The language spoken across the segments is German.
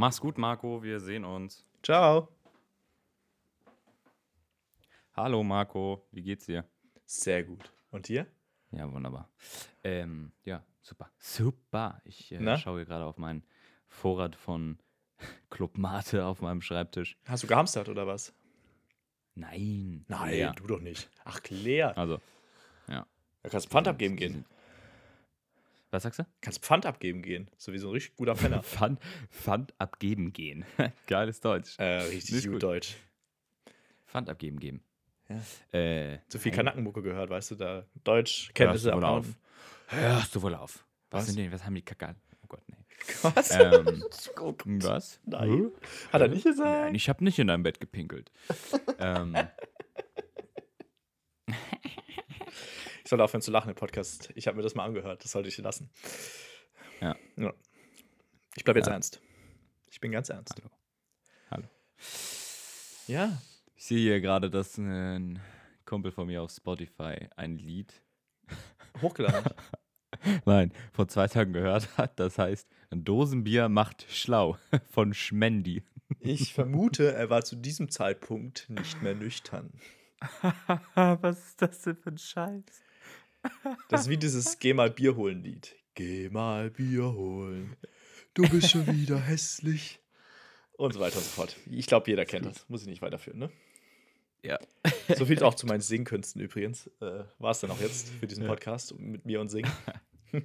Mach's gut, Marco. Wir sehen uns. Ciao. Hallo, Marco. Wie geht's dir? Sehr gut. Und dir? Ja, wunderbar. Ähm, ja, super. Super. Ich äh, schaue hier gerade auf meinen Vorrat von Club Mate auf meinem Schreibtisch. Hast du gehamstert oder was? Nein. Nein, leer. du doch nicht. Ach, Claire. Also, ja. Da kannst du Pfand abgeben gehen. Was sagst du? Kannst Pfand abgeben gehen. So wie so ein richtig guter Penner. Pfand, Pfand abgeben gehen. Geiles Deutsch. äh, richtig Nicht gut, gut. Deutsch. Pfand abgeben geben. Ja. Äh, Zu viel nein. Kanackenmucke gehört, weißt du, da Deutsch, Kenntnisse Hörst du wohl abhauen. Hörst du wohl auf. Was, Was? sind denn, was haben die Kacke? Oh Gott, nee. Was? Ähm, Oh Gott. was? Nein. Hat er nicht gesagt? Nein, ich habe nicht in deinem Bett gepinkelt. ähm, Ich soll aufhören zu lachen im Podcast. Ich habe mir das mal angehört. Das sollte ich lassen. Ja. ja. Ich bleibe jetzt Ja. ernst. Ich bin ganz ernst. Hallo. Hallo. Ja. ich sehe hier gerade, dass ein Kumpel von mir auf Spotify ein Lied, Hochgeladen. hat. nein, vor zwei Tagen gehört hat. Das heißt, ein Dosenbier macht schlau von Schmendi. ich vermute, er war zu diesem Zeitpunkt nicht mehr nüchtern. was ist das denn für ein Scheiß? Das ist wie dieses Geh mal Bier holen Lied. Geh mal Bier holen. Du bist schon wieder hässlich. Und so weiter und so fort. Ich glaube, jeder kennt das. Muss ich nicht weiterführen, ne? Ja. So viel auch zu meinen Singkünsten übrigens. Äh, War es dann auch jetzt für diesen. Podcast mit mir und Singen.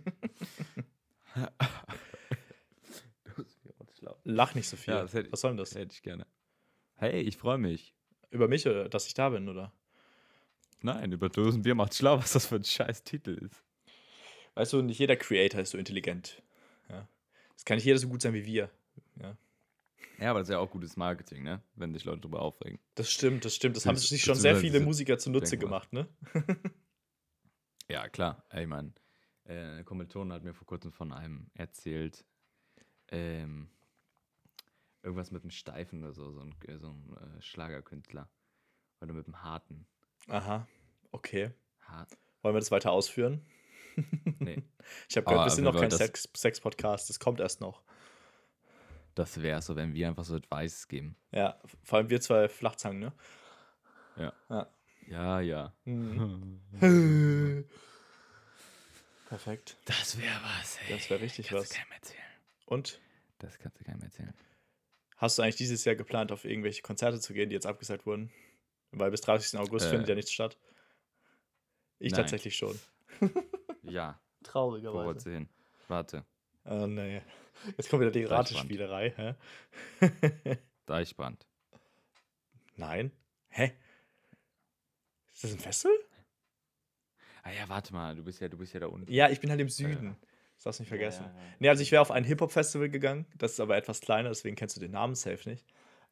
Lach nicht so viel. Ja, hätte- Was soll denn das? Das hätte ich gerne. Hey, ich freue mich. Über mich oder dass ich da bin, oder? Nein, über Dosenbier macht schlau, was das für ein scheiß Titel ist. Weißt du, nicht jeder Creator ist so intelligent. Ja. Es kann nicht jeder so gut sein wie wir. Ja. Ja, aber das ist ja auch gutes Marketing, ne? Wenn sich Leute darüber aufregen. Das stimmt, das stimmt. Das Das- haben sich schon sehr viele Musiker zunutze gemacht, ne? Ja, klar. Ey, Ich meine, äh, eine Kommilitonin hat mir vor kurzem von einem erzählt, ähm, irgendwas mit einem Steifen oder so, so ein, äh, so ein äh, Schlagerkünstler. Oder mit einem harten. Aha. Okay. Hart. Wollen wir das weiter ausführen? Nee, Ich habe gehört, wir sind noch kein das- Sex-Podcast. das kommt erst noch. das wäre so, wenn wir einfach so Advice geben. Ja, vor allem wir zwei Flachzangen, ne? Ja. Ja. Ja, ja. Mhm. Perfekt. Das wäre was, ey. Das wäre richtig kannst was. du keinem erzählen. Und Das kannst du keinem erzählen. hast du eigentlich dieses Jahr geplant, auf irgendwelche Konzerte zu gehen, die jetzt abgesagt wurden? Weil bis 30. August Äh, findet ja nichts statt. Ich nein. tatsächlich schon. Ja, Traurigerweise. du hin? Warte, Oh nee. Jetzt kommt wieder die. Ratespielerei, hä? Deichbrand. Nein. Hä? Ist das ein Festival? Ah ja, warte mal, du bist ja, du bist ja da unten. Ja, ich bin halt im Süden. Das darfst du nicht vergessen. Ja, ja, ja. Nee, also ich wäre auf ein Hip-Hop-Festival gegangen. Das ist aber etwas kleiner, deswegen kennst du den Namen safe nicht.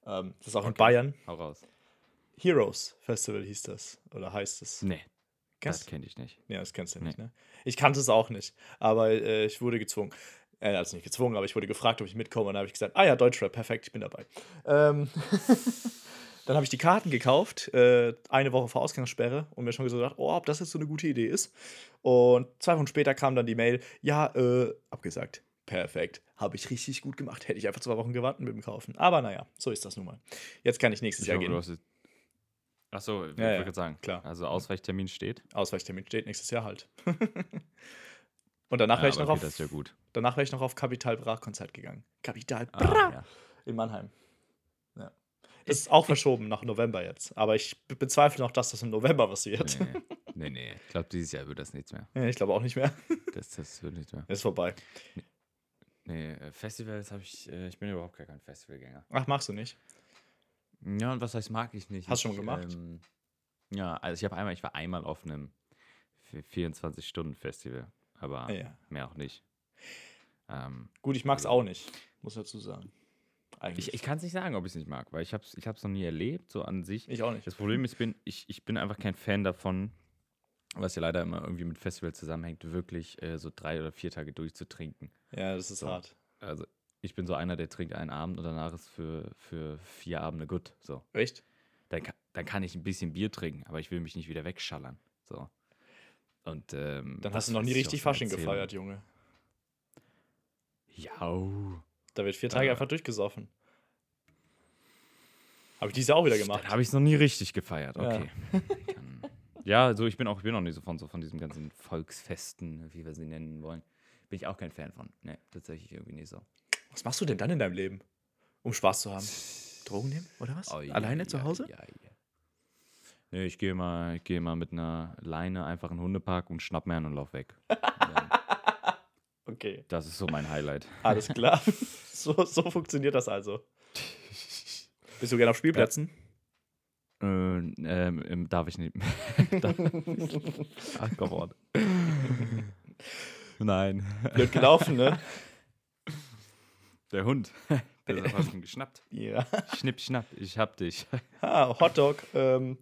Ähm, das ist auch in Okay. Bayern. Hau raus. Heroes Festival hieß das. Oder heißt es. Nee, das Kennst kenne ich nicht. Ja, das kennst du Nee. nicht, ne? Ich kannte es auch nicht. Aber äh, ich wurde gezwungen. Äh, also nicht gezwungen, aber ich wurde gefragt, ob ich mitkomme. Und dann habe ich gesagt, ah ja, Deutschrap, perfekt, ich bin dabei. Ähm, dann habe ich die Karten gekauft, äh, eine Woche vor Ausgangssperre und mir schon so gedacht, oh, ob das jetzt so eine gute Idee ist. Und zwei Wochen später kam dann die Mail, ja, äh, abgesagt. Perfekt. Habe ich richtig gut gemacht. Hätte ich einfach zwei Wochen gewartet mit dem Kaufen. Aber naja, so ist das nun mal. Jetzt kann ich nächstes Ich Jahr hoffe, du gehen. hast es- Ach so, ich Ja, ja, gerade sagen. klar. Also Ausweichtermin steht. Ausweichtermin steht nächstes Jahr halt. und danach wäre ich, noch auf- das ist ja gut. danach wär ich noch auf Kapital Bra Konzert gegangen. Kapital Ah, Bra ja. in Mannheim. Ja. Das ist auch verschoben nach November jetzt. Aber ich be- bezweifle noch, dass das im November passiert. Nee, nee, nee. Ich glaube, dieses Jahr wird das nichts mehr. Ja, ich glaube auch nicht mehr. Das, das wird nichts mehr. Ist vorbei. Nee, äh, Festivals habe ich, äh, ich bin überhaupt gar kein Festivalgänger. Ach, magst du nicht? Ja, und was heißt, mag ich nicht. Hast du ich, schon mal gemacht? Ähm, ja, also ich habe einmal, ich war einmal auf einem 24-Stunden-Festival, aber Ah, ja. mehr auch nicht. Ähm, Gut, ich mag es Also- auch nicht, muss ich dazu sagen. Eigentlich. ich ich kann es nicht sagen, ob ich es nicht mag, weil ich habe es ich hab's noch nie erlebt, so an sich. Ich auch nicht. Das Problem ist, ich bin, ich, ich bin einfach kein Fan davon, was ja leider immer irgendwie mit Festivals zusammenhängt, wirklich äh, so drei oder vier Tage durchzutrinken. Ja, das ist So. hart. Also ich bin so einer, der trinkt einen Abend und danach ist für, für vier Abende gut. So. Echt? Dann, kann- dann kann ich ein bisschen Bier trinken, aber ich will mich nicht wieder wegschallern. So. Und ähm, Dann hast du noch nie richtig Fasching Erzählungen. gefeiert, Junge. Ja. Da wird vier Tage Ja. einfach durchgesoffen. Habe ich dieses Jahr auch wieder gemacht. Dann habe ich es noch nie richtig gefeiert. Ja. Okay. Dann- ja, also ich bin auch, ich bin auch nicht so von, so von diesen ganzen Volksfesten, wie wir sie nennen wollen. Bin ich auch kein Fan von. Nee, tatsächlich irgendwie nicht so. Was machst du denn dann in deinem Leben, um Spaß zu haben? Drogen nehmen oder was? Oh, ja, Alleine ja, zu Hause? Ja, ja. Nee, ich gehe mal, ich gehe mal mit einer Leine einfach in den Hundepark und schnapp mir einen und lauf weg. Okay, das ist so mein Highlight. alles klar. so, so funktioniert das also. Bist du gerne auf Spielplätzen? Äh, ähm, ähm, darf ich nicht. Ach, come on. Nein. Blöd gelaufen, ne? Der Hund. Der hat ihn geschnappt. Ja. Schnipp, schnapp, ich hab dich. Ah, Hotdog. Ähm,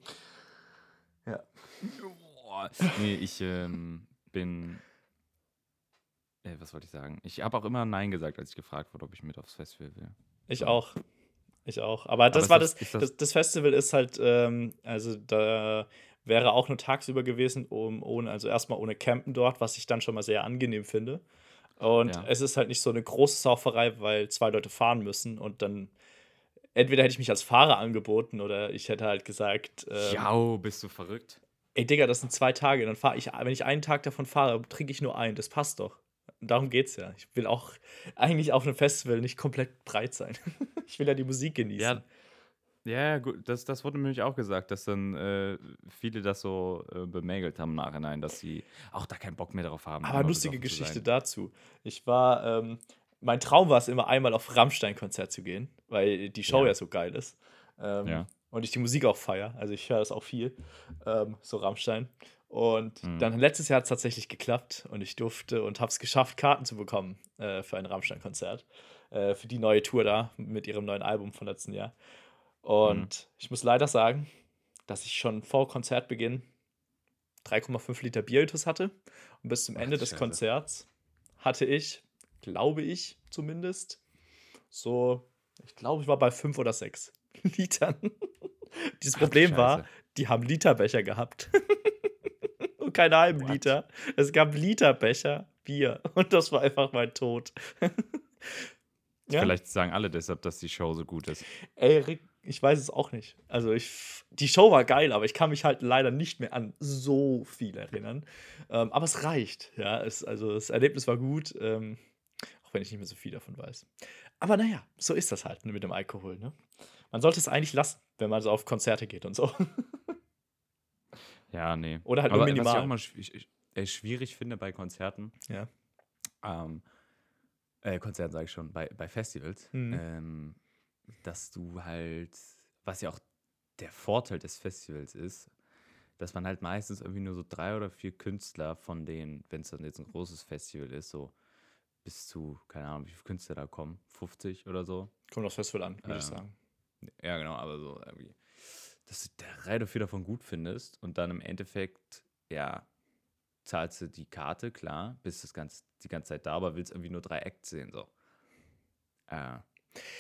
Boah. Nee, ich ähm, bin. Äh, was wollte ich sagen? Ich habe auch immer Nein gesagt, als ich gefragt wurde, ob ich mit aufs Festival will. ich auch. Ich auch. Aber das ist war das- das- das, das Festival ist halt, ähm, also da wäre auch nur tagsüber gewesen, um ohne, also erstmal ohne Campen dort, was ich dann schon mal sehr angenehm finde. Und Ja. es ist halt nicht so eine große Sauferei, weil zwei Leute fahren müssen und dann entweder hätte ich mich als Fahrer angeboten oder ich hätte halt gesagt, ähm, Jau, bist du verrückt? ey Digga, das sind zwei Tage, dann fahre ich, wenn ich einen Tag davon fahre, trinke ich nur einen, das passt doch. Darum geht's ja. Ich will auch eigentlich auf einem Festival nicht komplett breit sein. ich will ja die Musik genießen. Ja, ja, gut, das, das wurde nämlich auch gesagt, dass dann äh, viele das so äh, bemängelt haben im Nachhinein, dass sie auch da keinen Bock mehr darauf haben. Aber lustige Geschichte dazu. Ich war, ähm, mein Traum war es immer einmal auf Rammstein-Konzert zu gehen, weil die Show ja, Ja. so geil ist. Ähm, Ja. Und ich die Musik auch feier. Also ich höre das auch viel, ähm, so Rammstein. Und Mhm. dann letztes Jahr hat es tatsächlich geklappt und ich durfte und habe es geschafft, Karten zu bekommen äh, für ein Rammstein-Konzert. Äh, für die neue Tour da mit ihrem neuen Album von letzten Jahr. Und ich muss leider sagen, dass ich schon vor Konzertbeginn 3,5 Liter Biertus hatte. Und bis zum Ach, Ende des Scheiße. Konzerts hatte ich, glaube ich zumindest, so, ich glaube, ich war bei 5 oder 6 Litern. Dieses Ach Problem war, die haben Literbecher gehabt. Und keine halben What? Liter. Es gab Literbecher Bier. Und das war einfach mein Tod. ja? Vielleicht sagen alle deshalb, dass die Show so gut ist. Ey, Rick, ich weiß es auch nicht. Also ich, die Show war geil, aber ich kann mich halt leider nicht mehr an so viel erinnern. Ähm, aber es reicht. Ja, es, also das Erlebnis war gut, ähm, auch wenn ich nicht mehr so viel davon weiß. Aber naja, so ist das halt mit dem Alkohol. Ne? Man sollte es eigentlich lassen, wenn man so auf Konzerte geht und so. Ja, nee. Oder halt Aber nur was ich minimal. auch mal schw- äh, schwierig finde bei Konzerten, Ja. ähm, äh, Konzerten sage ich schon, bei, bei Festivals, Mhm. Dass du halt, was ja auch der Vorteil des Festivals ist, dass man halt meistens irgendwie nur so drei oder vier Künstler von denen, wenn es dann jetzt ein großes Festival ist, so bis zu, keine Ahnung, wie viele Künstler da kommen, 50 oder so. Kommt aufs Festival an, würde ich Ähm, sagen. Ja, genau, aber so irgendwie, dass du drei oder vier davon gut findest und dann im Endeffekt, ja, zahlst du die Karte, klar, bist das ganz, die ganze Zeit da, aber willst irgendwie nur drei Acts sehen, so. Äh,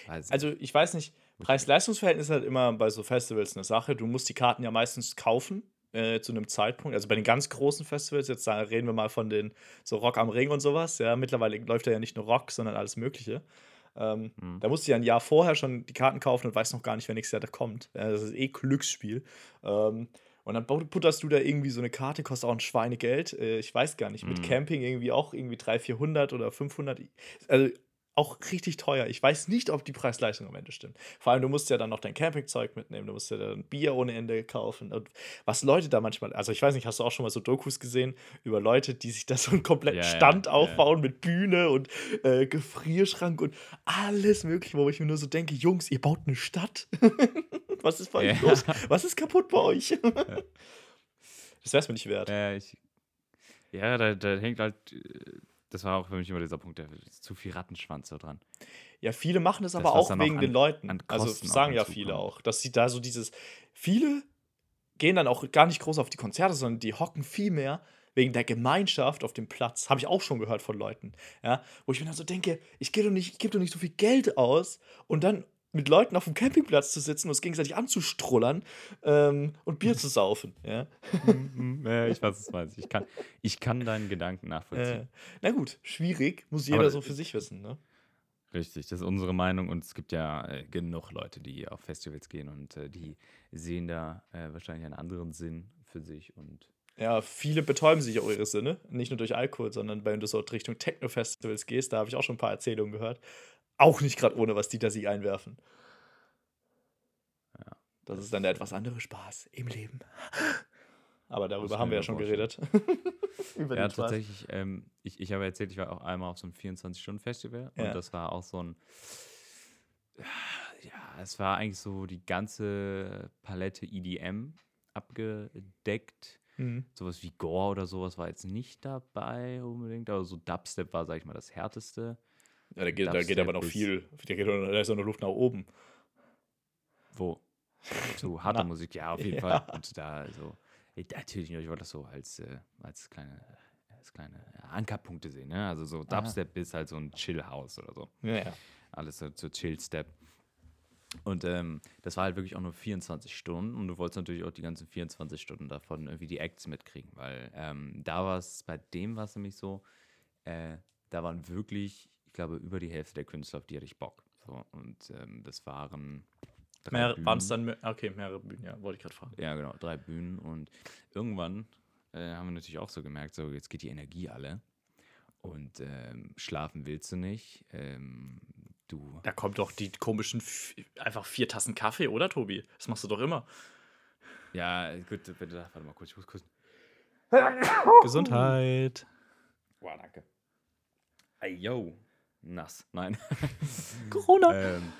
nicht. Also ich weiß nicht, Preis-Leistungs-Verhältnis ist halt immer bei so Festivals eine Sache. Du musst die Karten ja meistens kaufen äh, zu einem Zeitpunkt. Also bei den ganz großen Festivals, jetzt da reden wir mal von den so Rock am Ring und sowas. Ja, mittlerweile läuft da ja nicht nur Rock, sondern alles Mögliche. Ähm, Mhm. Da musst du ja ein Jahr vorher schon die Karten kaufen und weißt noch gar nicht, wer nächstes Jahr da kommt. Ja, das ist eh Glücksspiel. Ähm, und dann putterst du da irgendwie so eine Karte, kostet auch ein Schweinegeld. Äh, ich weiß gar nicht, mit Mhm. Camping irgendwie auch irgendwie 300, 400 oder 500. Also auch richtig teuer. Ich weiß nicht, ob die Preis-Leistung am Ende stimmt. Vor allem, du musst ja dann noch dein Campingzeug mitnehmen, du musst ja dann Bier ohne Ende kaufen. Und was Leute da manchmal, also ich weiß nicht, hast du auch schon mal so Dokus gesehen über Leute, die sich da so einen kompletten Ja, ja, Stand ja, aufbauen mit Bühne und äh, Gefrierschrank und alles mögliche, wo ich mir nur so denke, Jungs, ihr baut eine Stadt. was ist bei euch Ja. los? Was ist kaputt bei euch? das wär's mir nicht wert. Äh, ich, ja, da, da hängt halt, äh, das war auch für mich immer dieser Punkt, da ist zu viel Rattenschwanz da dran. Ja, viele machen es Das, aber auch wegen an- den Leuten. Also sagen ja viele auch, dass sie da so dieses. Viele gehen dann auch gar nicht groß auf die Konzerte, sondern die hocken viel mehr wegen der Gemeinschaft auf dem Platz. Habe ich auch schon gehört von Leuten. Ja, wo ich mir dann so denke, ich gebe doch, nicht- ich geb doch nicht so viel Geld aus und dann mit Leuten auf dem Campingplatz zu sitzen und uns gegenseitig anzustrullern ähm, und Bier zu saufen. Ja? ja, ich weiß, du meinst. Ich kann, ich kann deinen Gedanken nachvollziehen. Äh, na gut, schwierig, muss jeder Aber- so für sich wissen. Ne? Richtig, das ist unsere Meinung und es gibt ja äh, genug Leute, die auf Festivals gehen und äh, die sehen da äh, wahrscheinlich einen anderen Sinn für sich und Ja, viele betäuben sich auch ihre Sinne. Nicht nur durch Alkohol, sondern wenn du so Richtung Techno-Festivals gehst, da habe ich auch schon ein paar Erzählungen gehört. Auch nicht gerade ohne, was die da sich einwerfen. Ja. Das ist dann der etwas andere Spaß im Leben. Aber darüber haben wir ja schon geredet. Über Ja, tatsächlich. Ähm, ich ich habe erzählt, ich war auch einmal auf so einem 24-Stunden-Festival Ja. und das war auch so ein. Ja, es war eigentlich so die ganze Palette EDM abgedeckt. Mhm. Sowas wie Gore oder sowas war jetzt nicht dabei unbedingt, aber so Dubstep war, sag ich mal, das härteste. Ja, da geht, da geht aber noch viel. Da, geht, da ist auch noch Luft nach oben. Wo? So harte Na. Musik, ja, auf jeden Ja. Fall. Und da, also, ich- natürlich, ich wollte das so als, äh, als kleine, als kleine Ankerpunkte sehen, ne? Also so Dubstep ist halt so ein Chill-House oder so. Ja, ja. Alles so, so Chill-Step. Und ähm, das war halt wirklich auch nur 24 Stunden und du wolltest natürlich auch die ganzen 24 Stunden davon irgendwie die Acts mitkriegen, weil ähm, da war es, bei dem war es nämlich so, äh, da waren wirklich, ich glaube, über die Hälfte der Künstler, auf die hatte ich Bock. So, und ähm, das waren Mehr, Waren es Bühnen. dann, mehr- okay, mehrere Bühnen, ja, wollte ich gerade fragen. Ja, genau, drei Bühnen. Und irgendwann äh, haben wir natürlich auch so gemerkt, so jetzt geht die Energie alle. Und ähm, schlafen willst du nicht. Ähm, du. Da kommt doch die komischen, einfach vier Tassen Kaffee, oder Tobi? Das machst du doch immer. Ja, gut, bitte, warte mal kurz, ich muss kurz. Gesundheit. Wow, danke. Ey, yo. Nass. Nein. Corona. ähm,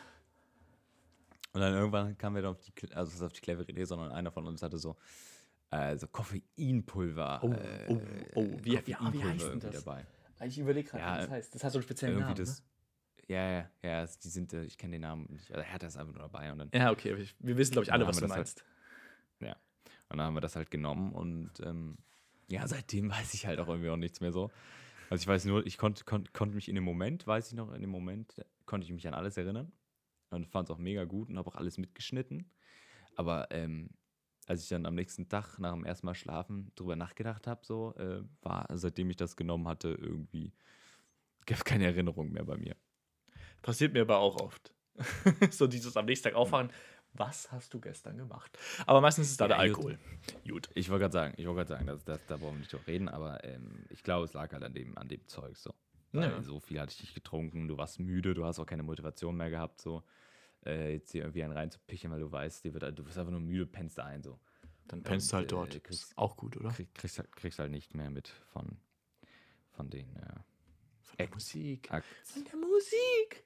und dann irgendwann kamen wir dann auf die, also auf die clevere Idee, sondern einer von uns hatte so, äh, so Koffeinpulver. Oh, äh, oh, oh, wie- wie- wie Koffeinpulver heißt denn das? dabei. Ich überlege gerade, Ja, wie das heißt. Das hat so einen speziellen Namen. das. Ja, ja, ja, es- die sind, äh, ich kenne den Namen nicht. Also Hertha ist einfach nur dabei und dann, Ne? Ja, okay. Wir, wissen, glaube ich, alle, was du das meinst. und dann haben wir das halt genommen und ähm, ja, seitdem weiß ich halt auch irgendwie auch nichts mehr so. Also ich weiß nur, ich konnte konnt, konnte mich in dem Moment, weiß ich noch, in dem Moment konnte ich mich an alles erinnern und fand es auch mega gut und habe auch alles mitgeschnitten. Aber ähm, als ich dann am nächsten Tag nach dem ersten Mal schlafen drüber nachgedacht habe, so, äh, war, seitdem ich das genommen hatte, irgendwie, gab keine Erinnerung mehr bei mir. Passiert mir aber auch oft. so dieses am nächsten Tag aufwachen. Was hast du gestern gemacht? Aber meistens ist es da Ja, der gut. Alkohol. Gut. Ich wollte gerade sagen, ich wollte gerade sagen, das, das, da brauchen wir nicht drüber reden, aber ähm, ich glaube, es lag halt an dem, an dem Zeug so. Ja. so viel hatte ich nicht getrunken, du warst müde, du hast auch keine Motivation mehr gehabt, so äh, jetzt hier irgendwie einen reinzupichen, weil du weißt, dir wird, du bist einfach nur müde, pennst da ein, so. Dann pennst du halt Und, dort. äh, kriegst- Ist auch gut, oder? Krieg, kriegst, halt, kriegst halt nicht mehr mit von, von den äh, Von der. Musik. Acts. Von der Musik.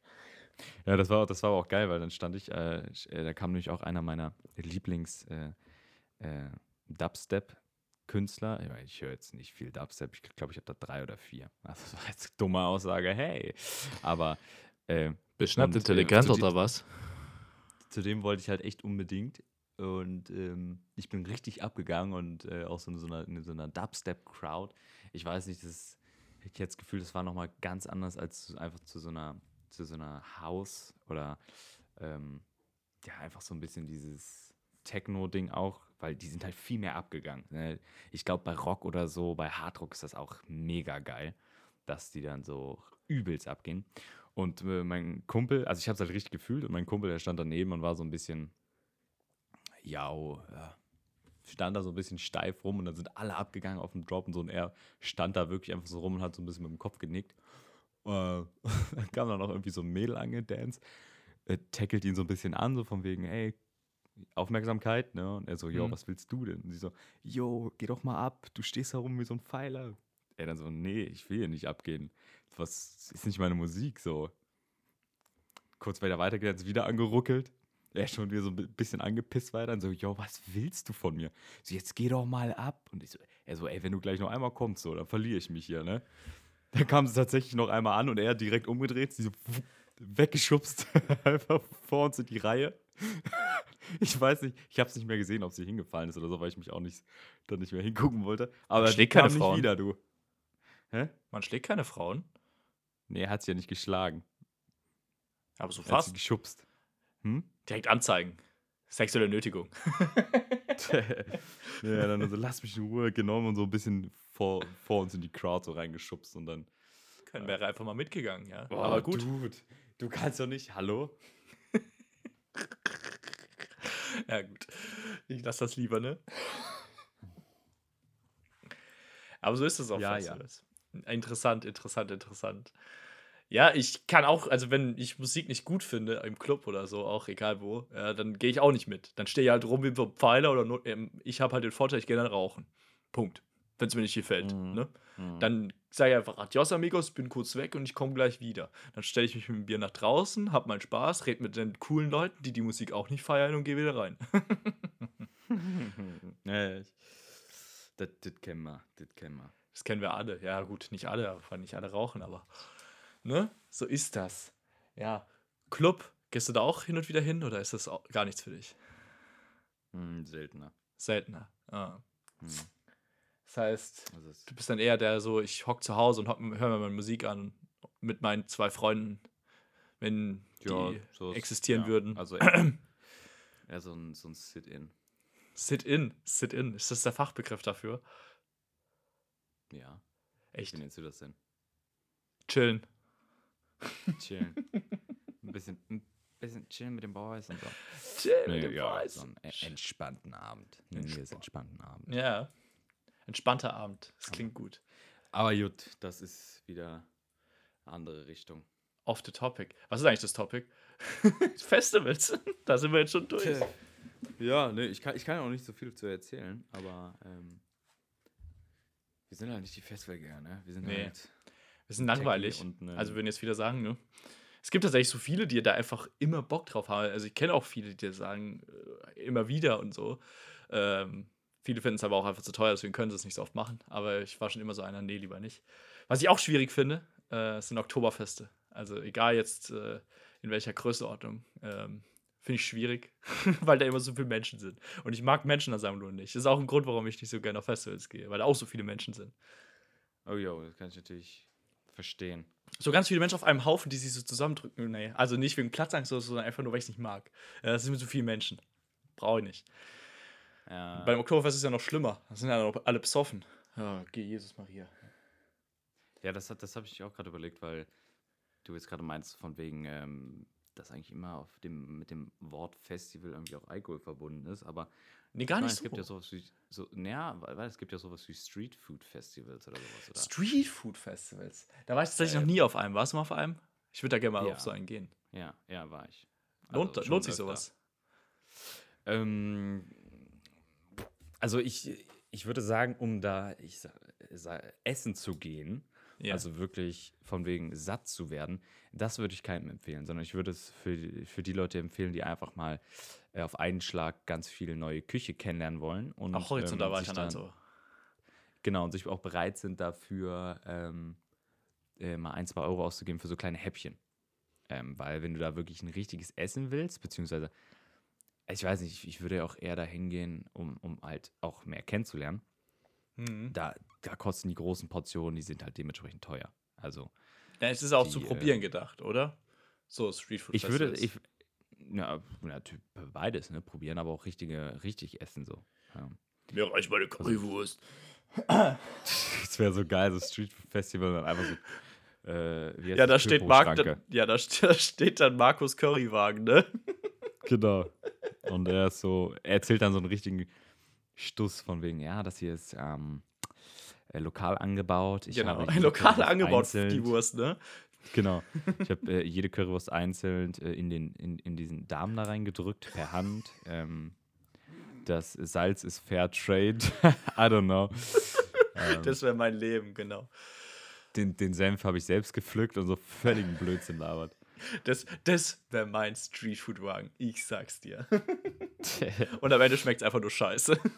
Ja, das war, das war aber auch geil, weil dann stand ich, äh, ich- äh, da kam nämlich auch einer meiner Lieblings äh, äh. Ich, meine, ich höre jetzt nicht viel Dubstep, ich glaube, ich habe da drei oder vier. Also, das war jetzt eine dumme Aussage, hey. Aber äh, Beschnappt intelligent oder was? zu dem wollte ich halt echt unbedingt. Und ähm, ich bin richtig abgegangen und äh, auch so in so einer, in so einer Dubstep-Crowd. Ich weiß nicht, das ich hätte jetzt das Gefühl, das war nochmal ganz anders als einfach zu so einer, zu so einer House oder ähm, ja, einfach so ein bisschen dieses Techno-Ding auch, weil die sind halt viel mehr abgegangen. Ne? Ich glaube, bei Rock oder so, bei Hardrock ist das auch mega geil, dass die dann so übelst abgehen. Und äh, mein Kumpel, also ich habe es halt richtig gefühlt und mein Kumpel, der stand daneben und war so ein bisschen, ja, ja, stand da so ein bisschen steif rum und dann sind alle abgegangen auf dem Drop und so und er stand da wirklich einfach so rum und hat so ein bisschen mit dem Kopf genickt. Äh, dann kam dann noch irgendwie so ein Mädel angedanced, äh, tackelt ihn so ein bisschen an, so von wegen, ey, Aufmerksamkeit, ne? Und er so, yo, Mhm. was willst du denn? Und sie so, yo, geh doch mal ab, du stehst da rum wie so ein Pfeiler. Er dann so, nee, ich will hier nicht abgehen. Was ist nicht meine Musik so. Kurz weiter weitergegangen, ist wieder angeruckelt. Er schon wieder so ein bi- bisschen angepisst weiter und so, yo, was willst du von mir? So, jetzt geh doch mal ab. Und ich so, er so, ey, wenn du gleich noch einmal kommst, so, dann verliere ich mich hier, ne? Dann kam sie tatsächlich noch einmal an und er hat direkt umgedreht, sie so weggeschubst, einfach vor uns in die Reihe. Ich weiß nicht, ich habe es nicht mehr gesehen, ob sie hingefallen ist oder so, weil ich mich auch nicht, dann nicht mehr hingucken wollte. Aber schlägt die kam keine nicht Frauen. wieder, du. Hä? Man schlägt keine Frauen. Nee, er hat sie ja nicht geschlagen. Aber so Er hat sie fast. geschubst. Hm? Direkt anzeigen. Sexuelle Nötigung. ja, dann so, lass mich in Ruhe genommen und so ein bisschen vor, vor uns in die Crowd so reingeschubst und dann. Können wäre einfach mal mitgegangen, ja. Boah, Aber gut. Dude. Du kannst doch nicht, hallo? Ja, gut. Ich lasse das lieber, ne? Aber so ist es auch Ja, Festivals. Interessant, interessant, interessant. Ja, ich kann auch, also wenn ich Musik nicht gut finde, im Club oder so, auch egal wo, ja, dann gehe ich auch nicht mit. Dann stehe ich halt rum wie ein Pfeiler oder nur, ähm, ich habe halt den Vorteil, ich gehe dann rauchen. Punkt. Wenn es mir nicht gefällt. Mhm. Ne? Hm. Dann sage ich einfach Adios, amigos, bin kurz weg und ich komme gleich wieder. Dann stelle ich mich mit dem Bier nach draußen, hab meinen Spaß, rede mit den coolen Leuten, die die Musik auch nicht feiern und gehe wieder rein. ja, ich, das, das kennen wir, das kennen wir. Das kennen wir alle. Ja, gut, nicht alle, weil nicht alle rauchen, aber ne? So ist das. Ja. Club, gehst du da auch hin und wieder hin oder ist das auch gar nichts für dich? Hm, seltener. Seltener. Ah. Hm. Das heißt, du bist dann eher der so, ich hock zu Hause und hock- hör mir meine Musik an mit meinen zwei Freunden, wenn die so ist- existieren ja, würden. Also eher so ein, so ein Sit-In. Sit-in, Sit-in, ist das der Fachbegriff dafür? Ja. Echt? Wie nennst du das denn? Chillen. Chillen. ein bisschen, ein bisschen chillen mit den Boys und so. Chillen Nee, mit den ja, Boys. so einen entspannten Abend. Nennen wir es entspannten Abend. Ja. Entspannter Abend. Das klingt gut. Aber gut, das ist wieder eine andere Richtung. Off the topic. Was ist eigentlich das Topic? Festivals. da sind wir jetzt schon durch. Ja, ne, ich kann, ich kann auch nicht so viel zu erzählen, aber ähm, wir sind halt nicht die Festivalgänger, ne? Wir sind Nee. halt. Wir sind langweilig. also, wenn jetzt wieder sagen, ne? Es gibt tatsächlich so viele, die da einfach immer Bock drauf haben. Also, ich kenne auch viele, die das sagen, äh, immer wieder und so. Ähm, viele finden es aber auch einfach zu teuer, deswegen können sie es nicht so oft machen. Aber ich war schon immer so einer, nee, lieber nicht. Was ich auch schwierig finde, äh, sind Oktoberfeste. Also, egal jetzt äh, in welcher Größenordnung. Ähm, Finde ich schwierig, weil da immer so viele Menschen sind. Und ich mag Menschenansammlungen nicht. Das ist auch ein Grund, warum ich nicht so gerne auf Festivals gehe, weil da auch so viele Menschen sind. Oh ja, das kann ich natürlich verstehen. So ganz viele Menschen auf einem Haufen, die sich so zusammendrücken. Nee, also nicht wegen Platzangst, oder so, sondern einfach nur, weil ich es nicht mag. Das sind mir zu viele Menschen. Brauche ich nicht. Ja, Beim Oktoberfest ist es ja noch schlimmer. Da sind ja noch alle besoffen. Ja, geh Jesus Maria. ja das, hat- das habe ich auch gerade überlegt, weil du jetzt gerade meinst, von wegen, ähm, dass eigentlich immer auf dem, mit dem Wort Festival irgendwie auch Alkohol verbunden ist, aber Nee, gar ich meine, nicht es gibt ja sowas wie, so, naja, weil, es gibt ja sowas wie Street Food Festivals oder sowas, oder? Street Food Festivals. Da war ich tatsächlich Ja, noch nie auf einem. Warst du mal auf einem? Ich würde da gerne mal Ja. auf so einen gehen. Ja, ja, war ich. Lohnt, Also lohnt schon sich öfter. sowas? Ähm, also ich, ich würde sagen, um da ich sa- sa- essen zu gehen, Ja. also wirklich von wegen satt zu werden, das würde ich keinem empfehlen, sondern ich würde es für, die- für die Leute empfehlen, die einfach mal äh, auf einen Schlag ganz viel neue Küche kennenlernen wollen. Und, auch horizontal ähm, sich weiter dann- also. Genau, und sich auch bereit sind dafür, ähm, äh, mal ein, zwei Euro auszugeben für so kleine Häppchen. Ähm, weil wenn du da wirklich ein richtiges Essen willst, beziehungsweise, ich weiß nicht, ich, ich würde ja auch eher dahin gehen, um, um halt auch mehr kennenzulernen. Mhm. Da, da kosten die großen Portionen, die sind halt dementsprechend teuer. Also, Ja, es ist auch die, zu äh, probieren gedacht, oder? So Street Food ich würde, ich, ja, natürlich beides, ne, probieren, aber auch richtige, richtig essen so. Ja. Mir reicht meine Currywurst. Das wäre so geil, so Street Food Festival dann einfach so. Äh, Ja, da steht, Mark, da, ja da, da steht dann Markus Currywagen, ne? Genau. Und er ist so, er erzählt dann so einen richtigen Stuss von wegen, ja, das hier ist ähm, äh, lokal angebaut. Ich genau, lokal angebaut für die einzeln- Wurst, ne? Genau. Ich habe äh, jede Currywurst einzeln äh, in, den, in, in diesen Darm da reingedrückt, per Hand. Ähm, das Salz ist Fair Trade. I don't know. Ähm, Das wäre mein Leben, genau. den, den Senf habe ich selbst gepflückt und so völligen Blödsinn labert. Das, das wäre mein Streetfood-Wagen. Ich sag's dir. Und am Ende schmeckt's einfach nur scheiße.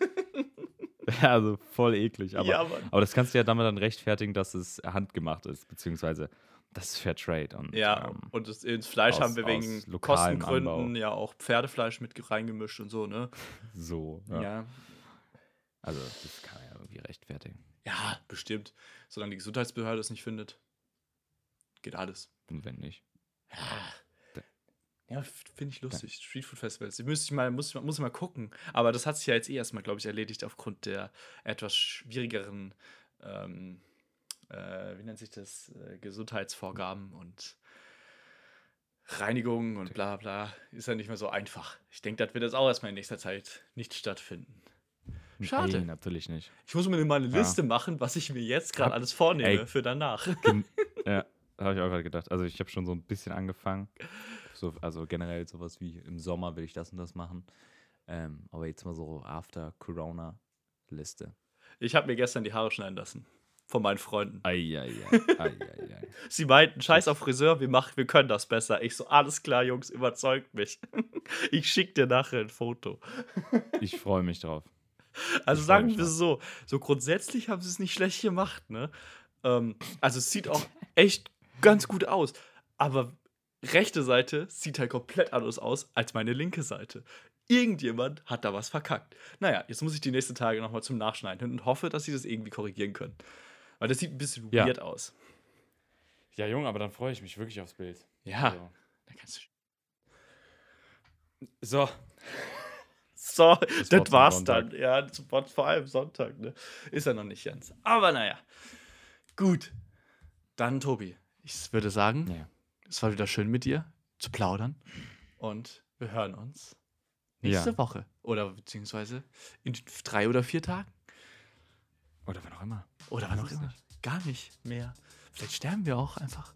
Ja, also voll eklig. Aber, Ja, aber das kannst du ja damit dann rechtfertigen, dass es handgemacht ist, beziehungsweise das ist Fair Trade. Und, Ja, ähm, und das, ins Fleisch aus- haben wir wegen Kostengründen Anbau. ja auch Pferdefleisch mit reingemischt und so, ne? so. Ja. Ja. Also, das kann man ja irgendwie rechtfertigen. Ja, bestimmt. Solange die Gesundheitsbehörde es nicht findet, geht alles. Und wenn nicht. Ja. Ja, finde ich lustig. Streetfood Festivals. Die müsste ich mal, muss, ich mal- muss ich mal gucken. Aber das hat sich ja jetzt eh erstmal, glaube ich, erledigt aufgrund der etwas schwierigeren, ähm, äh, wie nennt sich das, äh, Gesundheitsvorgaben und Reinigung und bla bla ist ja nicht mehr so einfach. Ich denke, das wird jetzt auch erstmal in nächster Zeit nicht stattfinden. Schade. Nee, natürlich nicht. Ich muss mir mal eine Ja. Liste machen, was ich mir jetzt gerade alles vornehme Ey. für danach. Ja, habe ich auch gerade gedacht. Also ich habe schon so ein bisschen angefangen. So, also generell sowas wie im Sommer will ich das und das machen. Ähm, aber jetzt mal so after Corona Liste. Ich habe mir gestern die Haare schneiden lassen. Von meinen Freunden. Eieiei. Eieiei. Sie meinten, scheiß auf Friseur, wir, machen, wir können das besser. Ich so, alles klar, Jungs, überzeugt mich. Ich schick dir nachher ein Foto. Ich freue mich drauf. Also Ich sagen wir es so, so grundsätzlich haben sie es nicht schlecht gemacht, ne? Ähm, also es sieht auch echt ganz gut aus. Aber rechte Seite sieht halt komplett anders aus als meine linke Seite. Irgendjemand hat da was verkackt. Naja, jetzt muss ich die nächsten Tage nochmal zum Nachschneiden hin und hoffe, dass sie das irgendwie korrigieren können. Weil das sieht ein bisschen Ja. weird aus. Ja, Junge, aber dann freue ich mich wirklich aufs Bild. Ja. So. Da kannst du so. So, das, zum war's dann. Ja, zum Wort vor allem Sonntag, ne? Ist ja noch nicht ganz. Aber naja. Gut. Dann, Tobi, ich würde sagen, Ja. es war wieder schön mit dir zu plaudern. Und wir hören uns nächste Ja. Woche. Oder beziehungsweise in drei oder vier Tagen. Oder wann auch immer. Oder wann auch immer. nicht. Gar nicht mehr. Vielleicht sterben wir auch einfach.